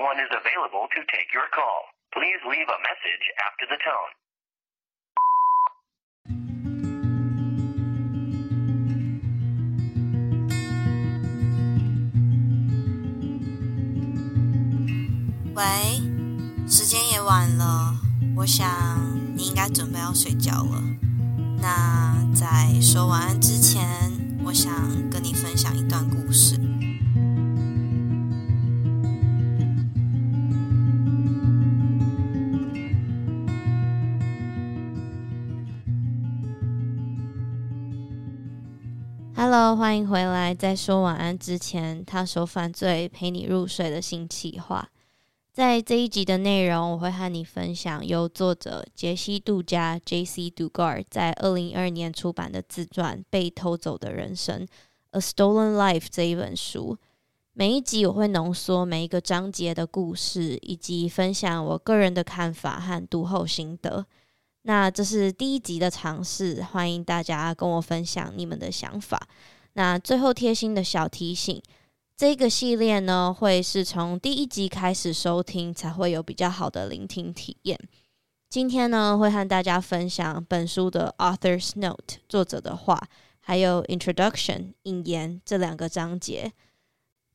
One is available to take your call. Please leave a message after the tone. 喂，时间也晚了，我想你应该准备要睡觉了。那在说晚安之前，我想跟你分享一段故事。欢迎回来。在说晚安之前，他说犯罪陪你入睡的新企划。在这一集的内容，我会和你分享由作者杰西·杜加 （J.C. Dugard） 在二零一二年出版的自传《被偷走的人生》（A Stolen Life） 这一本书。每一集我会浓缩每一个章节的故事，以及分享我个人的看法和读后心得。那这是第一集的尝试，欢迎大家跟我分享你们的想法。那最后贴心的小提醒。这个系列呢，会是从第一集开始收听，才会有比较好的聆听体验。今天呢，会和大家分享本书的 Author's Note 作者的话，还有 Introduction 引言这两个章节。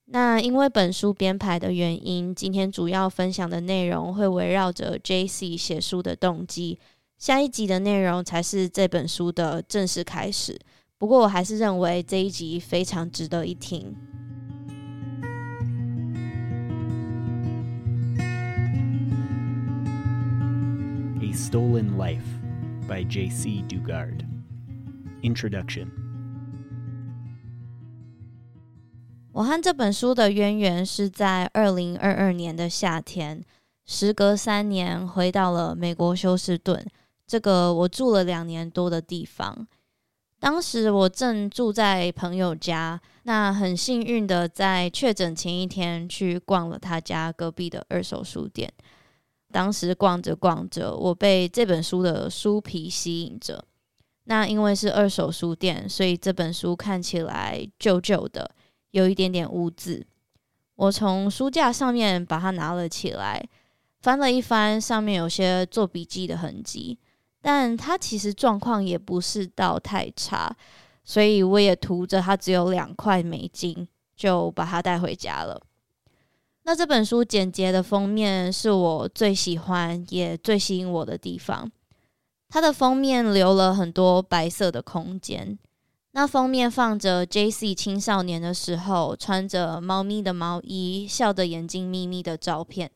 那因为本书编排的原因，今天主要分享的内容会围绕着 JC 写书的动机。下一集的内容才是这本书的正式开始。不过我还是认为这一集非常值得一听。《A Stolen Life》by J.C. Dugard. Introduction。我和这本书的渊源是在二零二二年的夏天，时隔三年回到了美国休斯顿，这个我住了两年多的地方。当时我正住在朋友家，那很幸运的在确诊前一天去逛了他家隔壁的二手书店。当时逛着逛着，我被这本书的书皮吸引着。那因为是二手书店，所以这本书看起来旧旧的，有一点点污渍。我从书架上面把它拿了起来，翻了一翻，上面有些做笔记的痕迹，但他其实状况也不是到太差，所以我也图着他只有两块美金，就把他带回家了。那这本书简洁的封面是我最喜欢也最吸引我的地方。它的封面留了很多白色的空间。那封面放着 JC 青少年的时候穿着猫咪的毛衣，笑得眼睛眯眯的照片。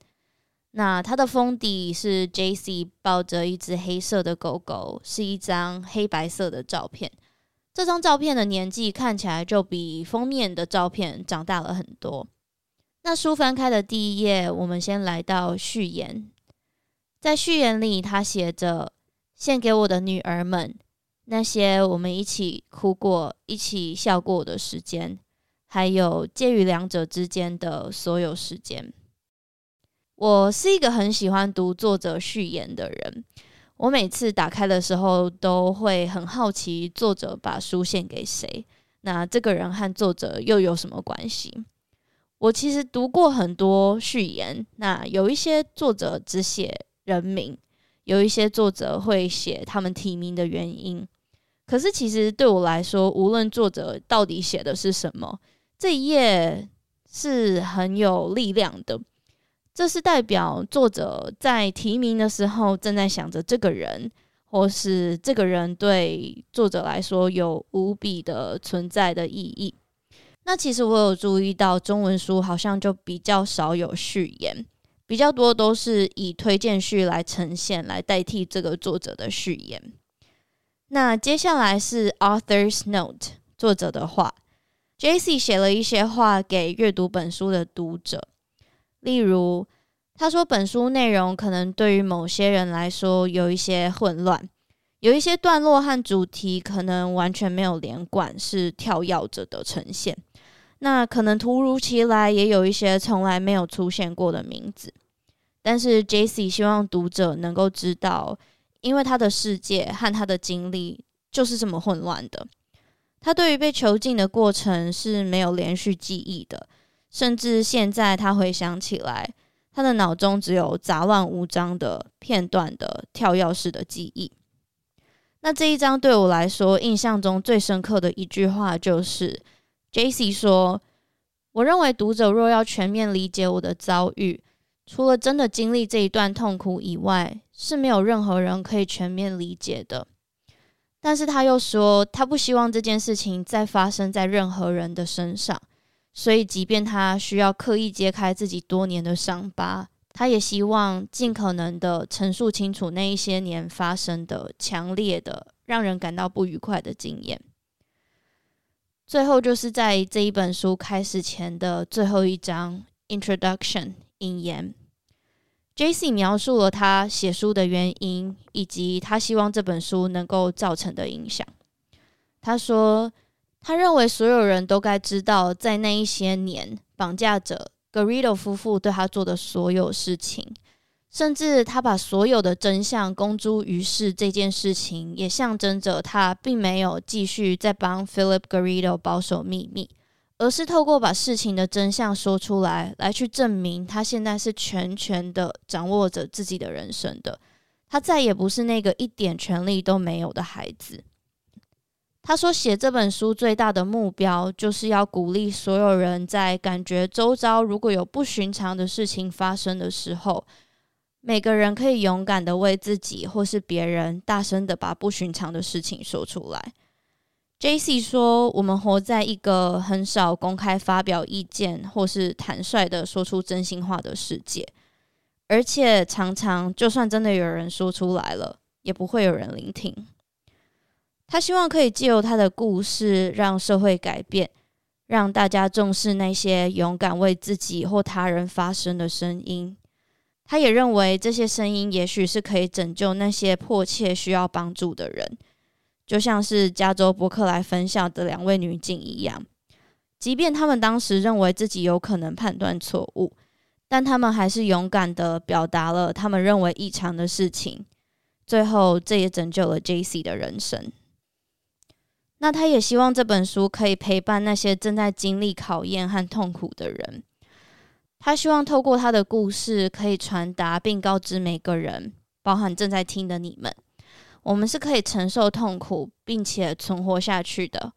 那它的封底是 JC 抱着一只黑色的狗狗，是一张黑白色的照片。这张照片的年纪看起来就比封面的照片长大了很多。那书翻开的第一页，我们先来到序言。在序言里，他写着：“献给我的女儿们，那些我们一起哭过、一起笑过的时间，还有介于两者之间的所有时间。”我是一个很喜欢读作者序言的人。我每次打开的时候，都会很好奇作者把书献给谁。那这个人和作者又有什么关系？我其实读过很多序言，那有一些作者只写人名，有一些作者会写他们提名的原因。可是其实对我来说，无论作者到底写的是什么，这一页是很有力量的。这是代表作者在提名的时候正在想着这个人，或是这个人对作者来说有无比的存在的意义。那其实我有注意到，中文书好像就比较少有序言，比较多都是以推荐序来呈现，来代替这个作者的序言。那接下来是 Author's Note，作者的话，JC 写了一些话给阅读本书的读者。例如，他说本书内容可能对于某些人来说有一些混乱，有一些段落和主题可能完全没有连贯，是跳跃着的呈现。那可能突如其来，也有一些从来没有出现过的名字。但是 JC 希望读者能够知道，因为他的世界和他的经历就是这么混乱的。他对于被囚禁的过程是没有连续记忆的。甚至现在，他回想起来，他的脑中只有杂乱无章的片段的跳跃式的记忆。那这一章对我来说，印象中最深刻的一句话就是，JC 说：“我认为读者若要全面理解我的遭遇，除了真的经历这一段痛苦以外，是没有任何人可以全面理解的。”但是他又说，他不希望这件事情再发生在任何人的身上。所以，即便他需要刻意揭开自己多年的伤疤，他也希望尽可能的陈述清楚那一些年发生的强烈的、让人感到不愉快的经验。最后，就是在这一本书开始前的最后一章 （Introduction） 引言，JC 描述了他写书的原因，以及他希望这本书能够造成的影响。他说。他认为所有人都该知道，在那一些年，绑架者 Garrido 夫妇对他做的所有事情，甚至他把所有的真相公诸于世这件事情，也象征着他并没有继续在帮 Philip Garrido 保守秘密，而是透过把事情的真相说出来，来去证明他现在是全权的掌握着自己的人生的，他再也不是那个一点权利都没有的孩子。他说：“写这本书最大的目标，就是要鼓励所有人在感觉周遭如果有不寻常的事情发生的时候，每个人可以勇敢的为自己或是别人大声的把不寻常的事情说出来。” JC 说：“我们活在一个很少公开发表意见或是坦率的说出真心话的世界，而且常常就算真的有人说出来了，也不会有人聆听。”他希望可以借由他的故事，让社会改变，让大家重视那些勇敢为自己或他人发声的声音。他也认为这些声音也许是可以拯救那些迫切需要帮助的人，就像是加州伯克莱分校的两位女警一样。即便他们当时认为自己有可能判断错误，但他们还是勇敢地表达了他们认为异常的事情。最后，这也拯救了 JC 的人生。那他也希望这本书可以陪伴那些正在经历考验和痛苦的人。他希望透过他的故事，可以传达并告知每个人，包含正在听的你们，我们是可以承受痛苦并且存活下去的，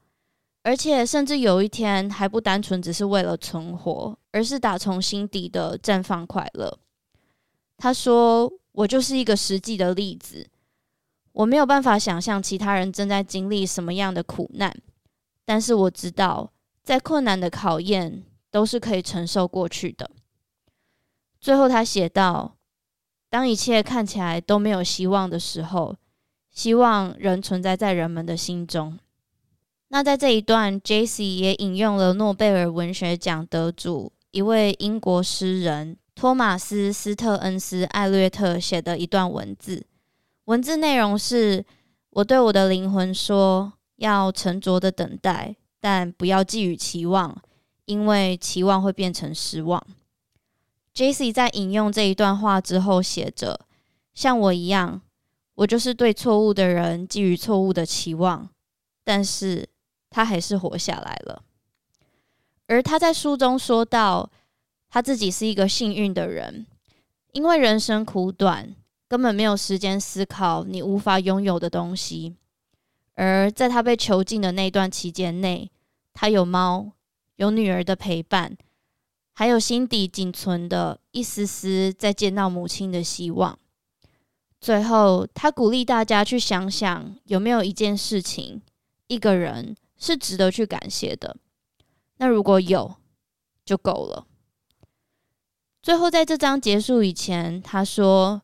而且甚至有一天还不单纯只是为了存活，而是打从心底的绽放快乐。他说：“我就是一个实际的例子。”我没有办法想象其他人正在经历什么样的苦难，但是我知道，再困难的考验都是可以承受过去的。最后，他写道：“当一切看起来都没有希望的时候，希望仍存在在人们的心中。”那在这一段，JC 也引用了诺贝尔文学奖得主一位英国诗人托马斯·斯特恩斯·艾略特写的一段文字。文字内容是：我对我的灵魂说，要沉着的等待，但不要寄予期望，因为期望会变成失望。JC 在引用这一段话之后写着：像我一样，我就是对错误的人寄予错误的期望，但是他还是活下来了。而他在书中说到，他自己是一个幸运的人，因为人生苦短。根本没有时间思考你无法拥有的东西，而在他被囚禁的那段期间内，他有猫，有女儿的陪伴，还有心底仅存的一丝丝再见到母亲的希望。最后，他鼓励大家去想想，有没有一件事情、一个人是值得去感谢的。那如果有，就够了。最后，在这章结束以前，他说：“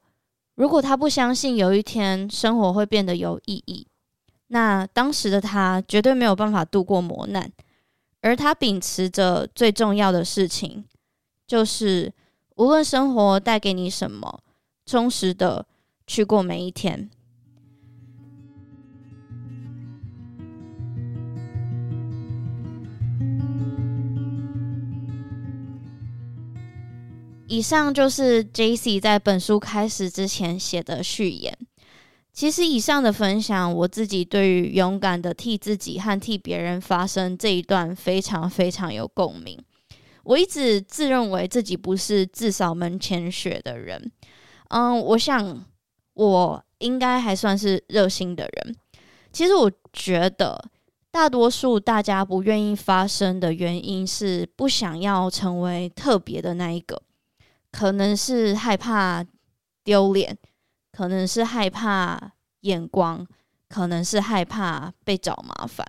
如果他不相信有一天生活会变得有意义，那当时的他绝对没有办法度过磨难。而他秉持着最重要的事情，就是无论生活带给你什么，充实的去过每一天。”以上就是 JC 在本书开始之前写的序言。其实，以上的分享，我自己对于勇敢的替自己和替别人发声这一段非常非常有共鸣。我一直自认为自己不是自扫门前雪的人，嗯，我想我应该还算是热心的人。其实，我觉得大多数大家不愿意发声的原因是不想要成为特别的那一个。可能是害怕丢脸，可能是害怕眼光，可能是害怕被找麻烦。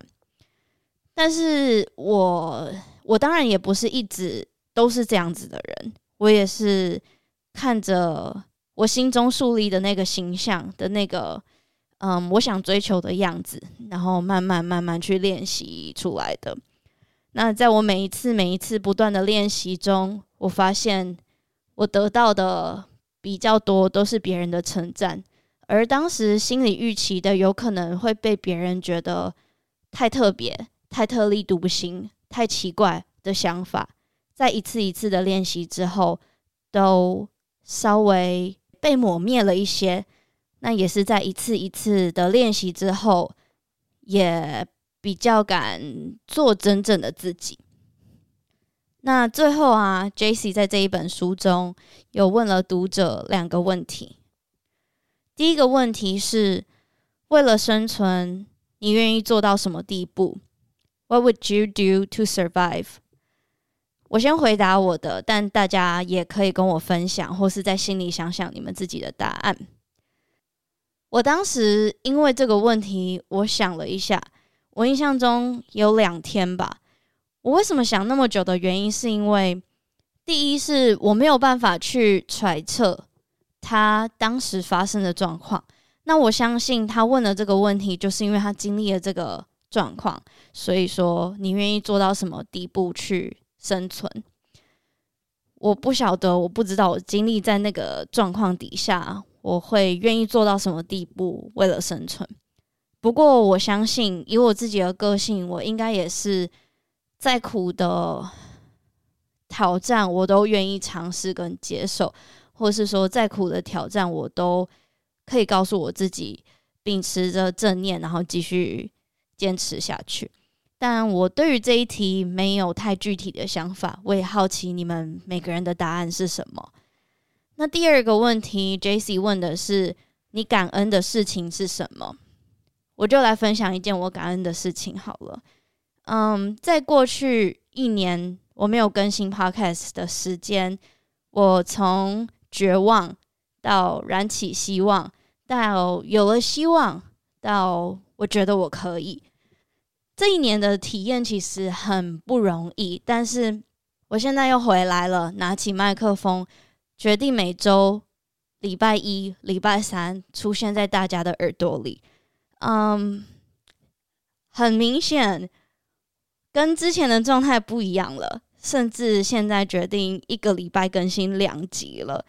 但是我我当然也不是一直都是这样子的人，我也是看着我心中树立的那个形象的那个嗯，我想追求的样子，然后慢慢慢慢去练习出来的。那在我每一次每一次不断的练习中，我发现。我得到的比较多都是别人的称赞，而当时心里预期的有可能会被别人觉得太特别、太特立独行、太奇怪的想法，在一次一次的练习之后，都稍微被抹灭了一些。那也是在一次一次的练习之后，也比较敢做真正的自己。那最后啊，JC 在这一本书中有问了读者两个问题。第一个问题是：为了生存，你愿意做到什么地步？What would you do to survive？我先回答我的，但大家也可以跟我分享，或是在心里想想你们自己的答案。我当时因为这个问题，我想了一下，我印象中有两天吧。我为什么想那么久的原因，是因为第一是我没有办法去揣测他当时发生的状况。那我相信他问的这个问题，就是因为他经历了这个状况，所以说你愿意做到什么地步去生存？我不晓得，我不知道我经历在那个状况底下，我会愿意做到什么地步为了生存。不过我相信，以我自己的个性，我应该也是。再苦的挑战，我都愿意尝试跟接受，或是说再苦的挑战，我都可以告诉我自己，秉持着正念，然后继续坚持下去。但我对于这一题没有太具体的想法，我也好奇你们每个人的答案是什么。那第二个问题，JC 问的是你感恩的事情是什么？我就来分享一件我感恩的事情好了。嗯，在过去一年我没有更新 Podcast 的时间，我从绝望到燃起希望，到有了希望，到我觉得我可以。这一年的体验其实很不容易，但是我现在又回来了，拿起麦克风，决定每周礼拜一、礼拜三出现在大家的耳朵里。嗯，很明显。跟之前的状态不一样了，甚至现在决定一个礼拜更新两集了，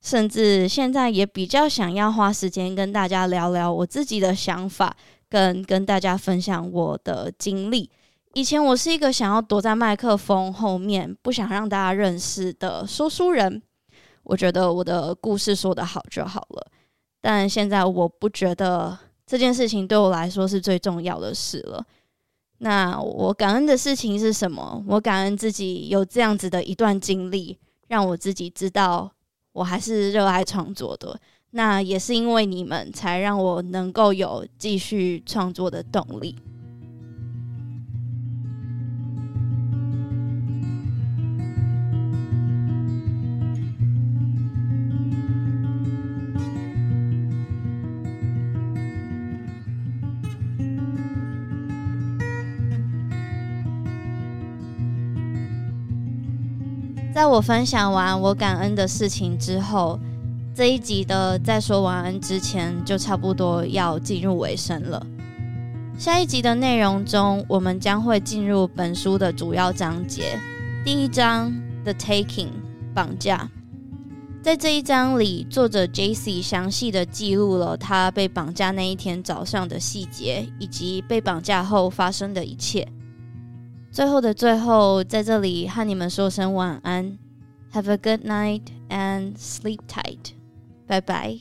甚至现在也比较想要花时间跟大家聊聊我自己的想法，跟跟大家分享我的经历。以前我是一个想要躲在麦克风后面，不想让大家认识的说书人，我觉得我的故事说得好就好了。但现在我不觉得这件事情对我来说是最重要的事了。那我感恩的事情是什么？我感恩自己有这样子的一段经历，让我自己知道我还是热爱创作的。那也是因为你们，才让我能够有继续创作的动力。在我分享完我感恩的事情之后，这一集的在说晚安之前，就差不多要进入尾声了。下一集的内容中，我们将会进入本书的主要章节。第一章，The Taking，绑架。在这一章里，作者 Jacy 详细的记录了他被绑架那一天早上的细节，以及被绑架后发生的一切。最后的最后，在这里和你们说声晚安，Have a good night and sleep tight，拜拜。